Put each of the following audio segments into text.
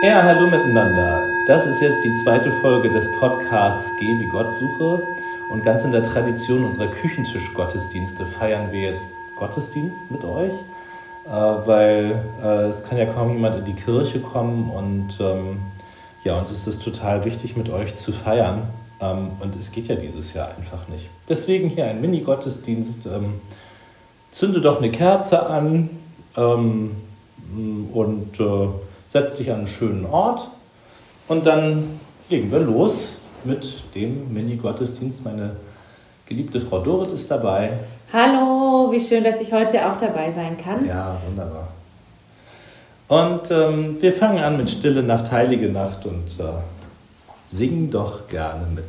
Ja, hallo miteinander. Das ist jetzt die zweite Folge des Podcasts Geh wie Gott suche. Und ganz in der Tradition unserer Küchentisch-Gottesdienste feiern wir jetzt Gottesdienst mit euch, äh, weil äh, es kann ja kaum jemand in die Kirche kommen und ähm, ja, uns ist es total wichtig, mit euch zu feiern. Ähm, und es geht ja dieses Jahr einfach nicht. Deswegen hier ein Mini-Gottesdienst. Ähm, zünde doch eine Kerze an und äh, setz dich an einen schönen Ort und dann legen wir los mit dem Mini-Gottesdienst. Meine geliebte Frau Dorit ist dabei. Hallo, wie schön, dass ich heute auch dabei sein kann. Ja, wunderbar. Und ähm, wir fangen an mit Stille Nacht, Heilige Nacht und äh, singen doch gerne mit.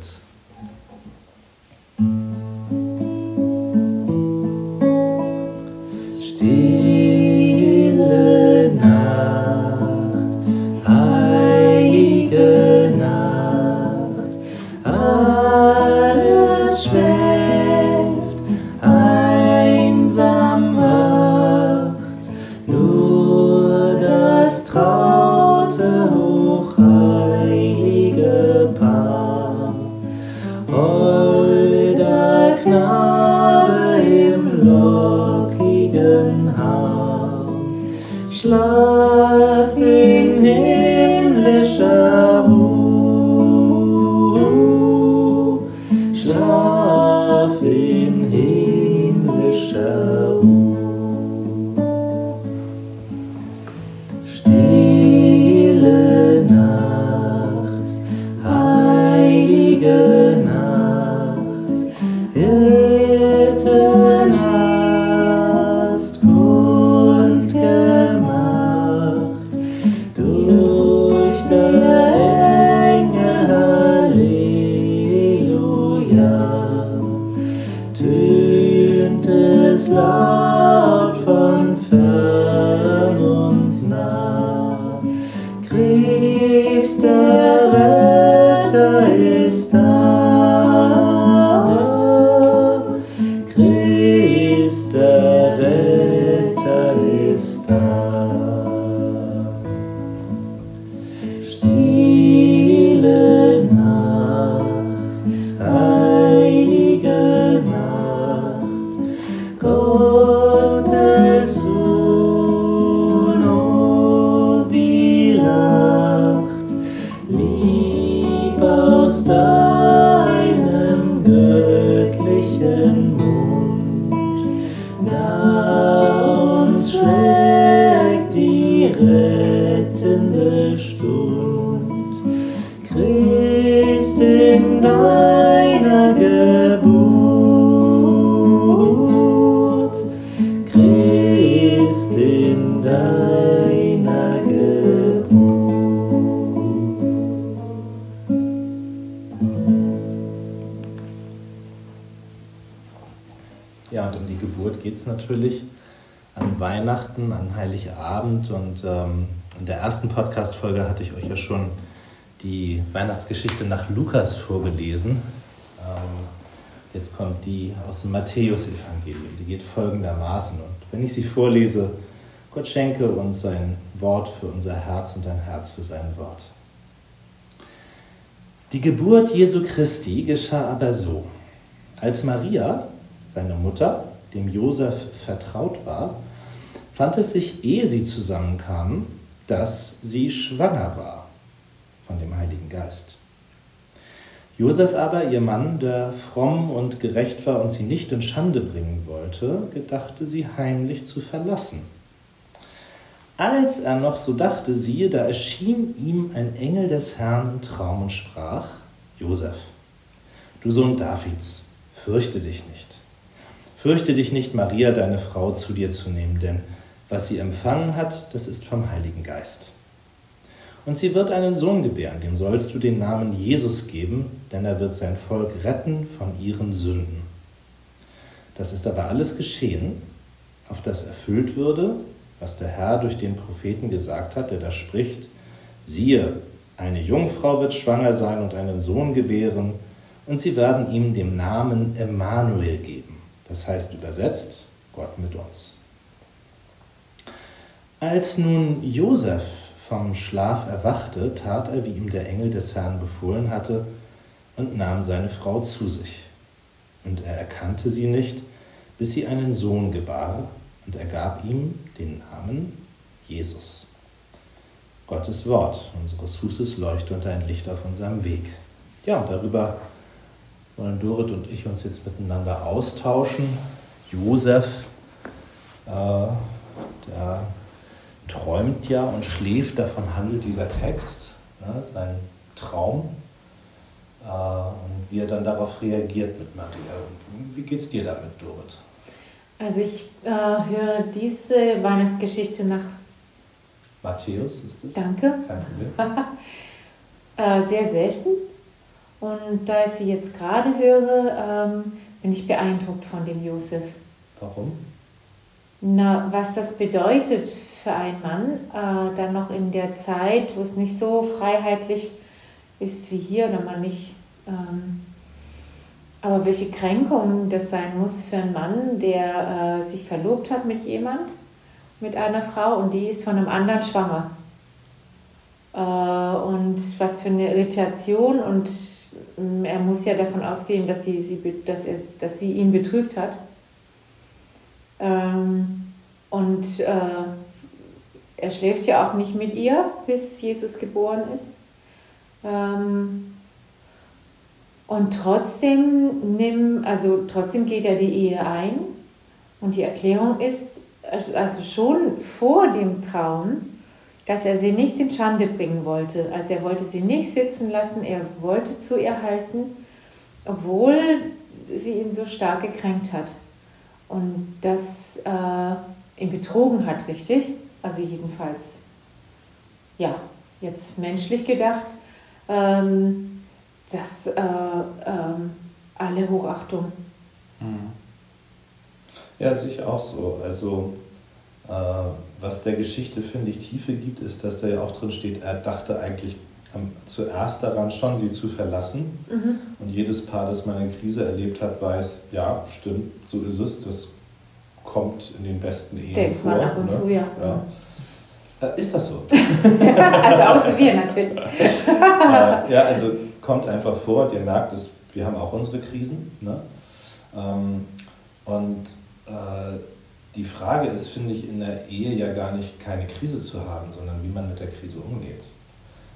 Podcast-Folge hatte ich euch ja schon die Weihnachtsgeschichte nach Lukas vorgelesen. Ähm, jetzt kommt die aus dem Matthäus-Evangelium. Die geht folgendermaßen. Und wenn ich sie vorlese, Gott schenke uns sein Wort für unser Herz und ein Herz für sein Wort. Die Geburt Jesu Christi geschah aber so. Als Maria, seine Mutter, dem Josef vertraut war, fand es sich, ehe sie zusammenkamen, dass sie schwanger war von dem Heiligen Geist. Josef aber, ihr Mann, der fromm und gerecht war und sie nicht in Schande bringen wollte, gedachte sie heimlich zu verlassen. Als er noch so dachte, siehe, da erschien ihm ein Engel des Herrn im Traum und sprach, Josef, du Sohn Davids, fürchte dich nicht. Fürchte dich nicht, Maria, deine Frau, zu dir zu nehmen, denn was sie empfangen hat, das ist vom Heiligen Geist. Und sie wird einen Sohn gebären, dem sollst du den Namen Jesus geben, denn er wird sein Volk retten von ihren Sünden. Das ist aber alles geschehen, auf das erfüllt würde, was der Herr durch den Propheten gesagt hat, der da spricht, siehe, eine Jungfrau wird schwanger sein und einen Sohn gebären, und sie werden ihm den Namen Emmanuel geben. Das heißt übersetzt, Gott mit uns. Als nun Josef vom Schlaf erwachte, tat er, wie ihm der Engel des Herrn befohlen hatte, und nahm seine Frau zu sich. Und er erkannte sie nicht, bis sie einen Sohn gebar, und er gab ihm den Namen Jesus. Gottes Wort, unseres Fußes Leuchte und ein Licht auf unserem Weg. Ja, und darüber wollen Dorit und ich uns jetzt miteinander austauschen. Josef, äh, der träumt ja und schläft, davon handelt dieser Text, ne, sein Traum. Äh, und wie er dann darauf reagiert mit Maria. Wie geht es dir damit, Dorit? Also ich äh, höre diese Weihnachtsgeschichte nach Matthäus ist es. Danke. Kein äh, sehr selten. Und da ich sie jetzt gerade höre, ähm, bin ich beeindruckt von dem Josef. Warum? Na, was das bedeutet für einen Mann, äh, dann noch in der Zeit, wo es nicht so freiheitlich ist wie hier oder man nicht. Ähm, aber welche Kränkung das sein muss für einen Mann, der äh, sich verlobt hat mit jemand, mit einer Frau und die ist von einem anderen schwanger. Äh, und was für eine Irritation und er muss ja davon ausgehen, dass sie, sie, dass er, dass sie ihn betrügt hat. Ähm, und äh, er schläft ja auch nicht mit ihr, bis Jesus geboren ist. Ähm, und trotzdem nimm, also trotzdem geht er die Ehe ein. Und die Erklärung ist, also schon vor dem Traum, dass er sie nicht in Schande bringen wollte. Also er wollte sie nicht sitzen lassen, er wollte zu ihr halten, obwohl sie ihn so stark gekränkt hat. Und das äh, ihn betrogen hat, richtig? Also jedenfalls, ja, jetzt menschlich gedacht, ähm, dass äh, ähm, alle Hochachtung. Mhm. Ja, sehe ich auch so. Also äh, was der Geschichte, finde ich, Tiefe gibt, ist, dass da ja auch drin steht, er dachte eigentlich zuerst daran, schon sie zu verlassen. Mhm. Und jedes Paar, das mal eine Krise erlebt hat, weiß, ja, stimmt, so ist es. Das kommt in den besten Ehen Denkt vor. Man ab und ne? zu, ja. ja. Äh, ist das so? also auch so wir natürlich. äh, ja, also kommt einfach vor und ihr merkt, dass wir haben auch unsere Krisen. Ne? Ähm, und äh, die Frage ist, finde ich, in der Ehe ja gar nicht keine Krise zu haben, sondern wie man mit der Krise umgeht.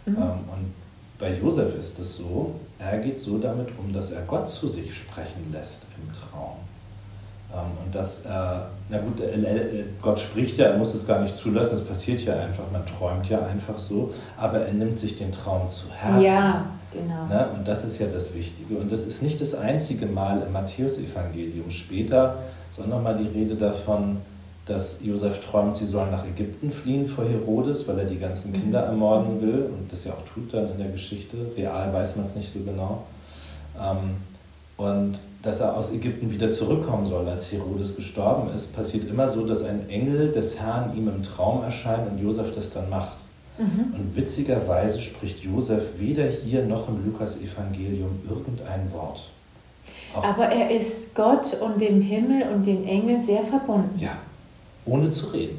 Mhm. Ähm, und bei Josef ist es so, er geht so damit um, dass er Gott zu sich sprechen lässt im Traum. Ähm, und dass er, na gut, Gott spricht ja, er muss es gar nicht zulassen, es passiert ja einfach, man träumt ja einfach so, aber er nimmt sich den Traum zu Herzen. Ja, genau. Ne? Und das ist ja das Wichtige. Und das ist nicht das einzige Mal im Matthäusevangelium. Später auch nochmal die Rede davon, dass Josef träumt, sie sollen nach Ägypten fliehen vor Herodes, weil er die ganzen mhm. Kinder ermorden will und das ja auch tut dann in der Geschichte. Real weiß man es nicht so genau. Und dass er aus Ägypten wieder zurückkommen soll, als Herodes gestorben ist, passiert immer so, dass ein Engel des Herrn ihm im Traum erscheint und Josef das dann macht. Mhm. Und witzigerweise spricht Josef weder hier noch im Lukas-Evangelium irgendein Wort. Auch Aber er ist Gott und dem Himmel und den Engeln sehr verbunden. Ja, ohne zu reden.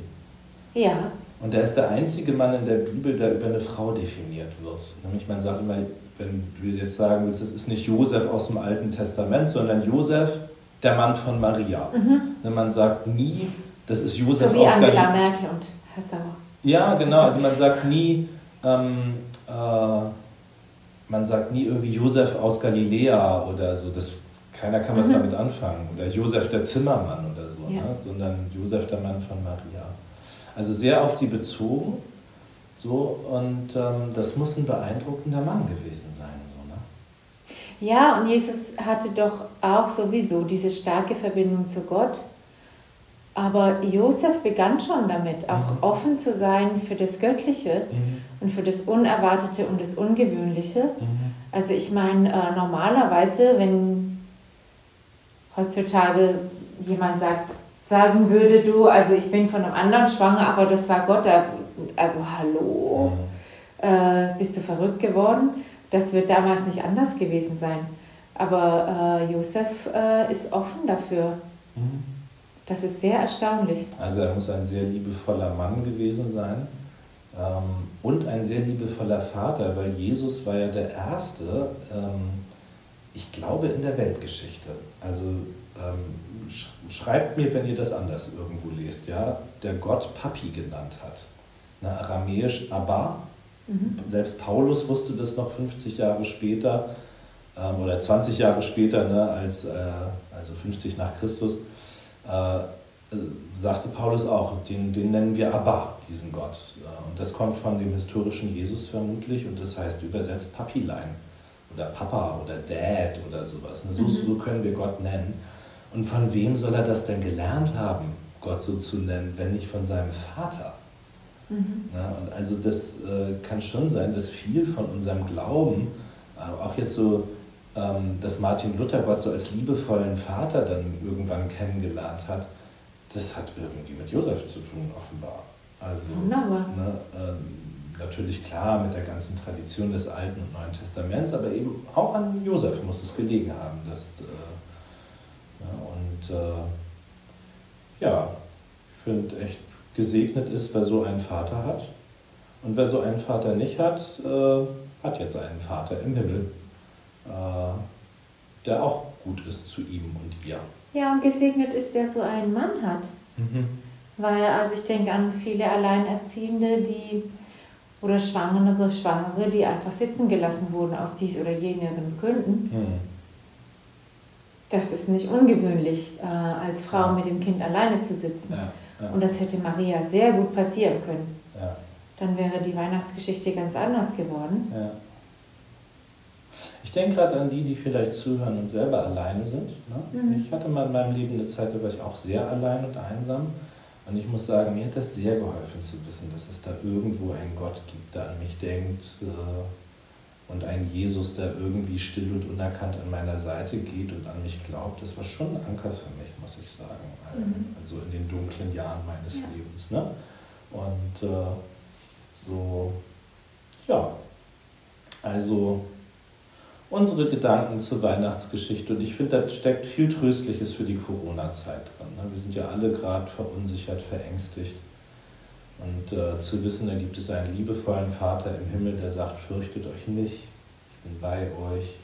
Ja. Und er ist der einzige Mann in der Bibel, der über eine Frau definiert wird. Nämlich man sagt immer, wenn du jetzt sagen willst, es ist nicht Josef aus dem Alten Testament, sondern Josef, der Mann von Maria. Mhm. Man sagt nie, das ist Josef so wie aus Angela Gal Merkel und Herr Sauer. Ja, genau. Also man sagt nie, ähm, äh, man sagt nie irgendwie Josef aus Galiläa oder so. Das, keiner kann was mhm. damit anfangen. Oder Josef der Zimmermann oder so, ja. ne? sondern Josef der Mann von Maria. Also sehr auf sie bezogen. So, und ähm, das muss ein beeindruckender Mann gewesen sein. So, ne? Ja, und Jesus hatte doch auch sowieso diese starke Verbindung zu Gott. Aber Josef begann schon damit, auch mhm. offen zu sein für das Göttliche mhm. und für das Unerwartete und das Ungewöhnliche. Mhm. Also ich meine, äh, normalerweise, wenn heutzutage jemand sagt, sagen würde, du, also ich bin von einem anderen schwanger, aber das war Gott, also hallo, mhm. äh, bist du verrückt geworden? Das wird damals nicht anders gewesen sein. Aber äh, Josef äh, ist offen dafür. Mhm. Das ist sehr erstaunlich. Also er muss ein sehr liebevoller Mann gewesen sein. Ähm, und ein sehr liebevoller Vater, weil Jesus war ja der Erste, ähm, ich glaube, in der Weltgeschichte. Also ähm, schreibt mir, wenn ihr das anders irgendwo lest, ja, der Gott Papi genannt hat. Na, aramäisch Abba. Mhm. Selbst Paulus wusste das noch 50 Jahre später ähm, oder 20 Jahre später, ne, als, äh, also 50 nach Christus, äh, äh, sagte Paulus auch, den, den nennen wir Abba, diesen Gott. Und das kommt von dem historischen Jesus vermutlich und das heißt übersetzt Papilein oder Papa oder Dad oder sowas. So, mhm. so können wir Gott nennen. Und von wem soll er das denn gelernt haben, Gott so zu nennen, wenn nicht von seinem Vater? Mhm. Ja, und also das äh, kann schon sein, dass viel von unserem Glauben, äh, auch jetzt so, ähm, dass Martin Luther Gott so als liebevollen Vater dann irgendwann kennengelernt hat, das hat irgendwie mit Josef zu tun, offenbar. Also, ne, äh, natürlich klar mit der ganzen Tradition des Alten und Neuen Testaments, aber eben auch an Josef muss es gelegen haben. Dass, äh, und äh, ja, ich finde echt gesegnet ist, wer so einen Vater hat. Und wer so einen Vater nicht hat, äh, hat jetzt einen Vater im Himmel, äh, der auch gut ist zu ihm und ihr. Ja, und gesegnet ist, wer so einen Mann hat. Mhm. Weil, also ich denke an viele Alleinerziehende, die oder Schwangere, Schwangere, die einfach sitzen gelassen wurden aus dies oder jenen Gründen. Mhm. Das ist nicht ungewöhnlich, äh, als Frau mit dem Kind alleine zu sitzen. Ja, ja. Und das hätte Maria sehr gut passieren können. Ja. Dann wäre die Weihnachtsgeschichte ganz anders geworden. Ich denke gerade an die, die vielleicht zuhören und selber alleine sind. Ne? Mhm. Ich hatte mal in meinem Leben eine Zeit, da war ich auch sehr allein und einsam. Und ich muss sagen, mir hat das sehr geholfen zu wissen, dass es da irgendwo einen Gott gibt, der an mich denkt äh, und einen Jesus, der irgendwie still und unerkannt an meiner Seite geht und an mich glaubt. Das war schon ein Anker für mich, muss ich sagen. Mhm. Also in den dunklen Jahren meines ja. Lebens. Ne? Und äh, so, ja, also unsere Gedanken zur Weihnachtsgeschichte. Und ich finde, da steckt viel Tröstliches für die Corona-Zeit drin. Ne? Wir sind ja alle gerade verunsichert, verängstigt. Und äh, zu wissen, da gibt es einen liebevollen Vater im Himmel, der sagt, fürchtet euch nicht, ich bin bei euch,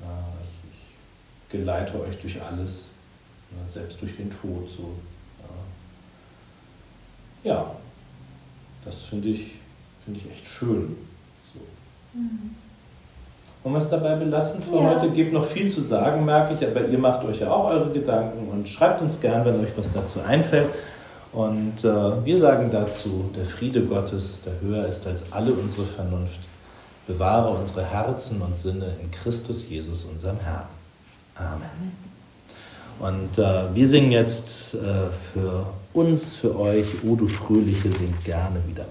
na, ich, ich, geleite euch durch alles, na, selbst durch den Tod. So. Ja, ja das finde ich, find ich echt schön. So. Mhm. Wollen wir es dabei belassen für ja. heute? Gibt noch viel zu sagen, merke ich, aber ihr macht euch ja auch eure Gedanken und schreibt uns gern, wenn euch was dazu einfällt. Und äh, wir sagen dazu, der Friede Gottes, der höher ist als alle unsere Vernunft, bewahre unsere Herzen und Sinne in Christus Jesus, unserem Herrn. Amen. Und äh, wir singen jetzt äh, für uns, für euch, O du Fröhliche, singt gerne wieder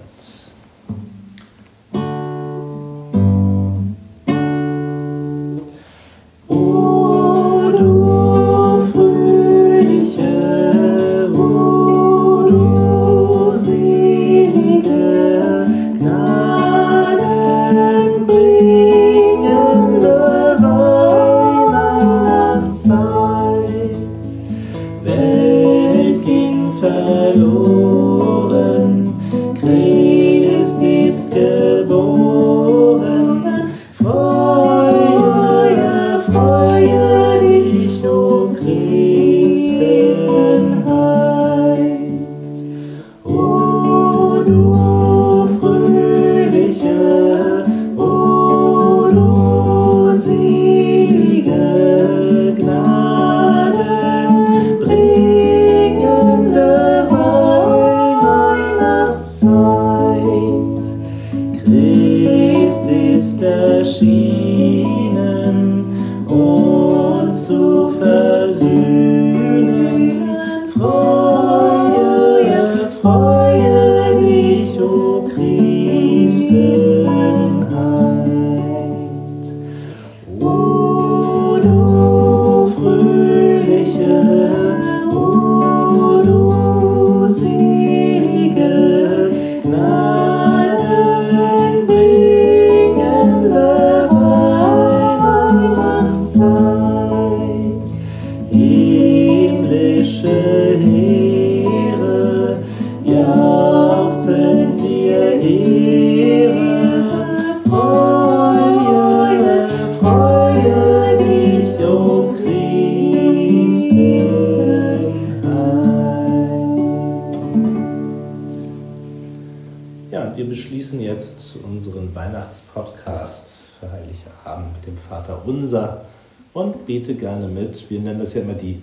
Weihnachtspodcast für Heiligabend mit dem Vater Unser und bete gerne mit. Wir nennen das ja immer die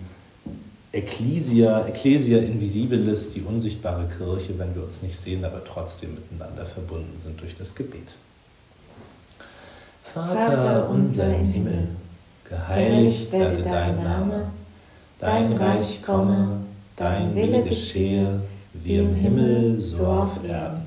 Ecclesia, Ecclesia Invisibilis, die unsichtbare Kirche, wenn wir uns nicht sehen, aber trotzdem miteinander verbunden sind durch das Gebet. Vater unser im Himmel, geheiligt werde dein Name, dein Reich komme, dein Wille geschehe, wie im Himmel, so auf Erden.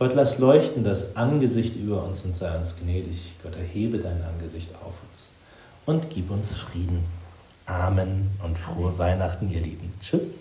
Gott, lass leuchten das Angesicht über uns und sei uns gnädig. Gott, erhebe dein Angesicht auf uns und gib uns Frieden. Amen und frohe Weihnachten, ihr Lieben. Tschüss.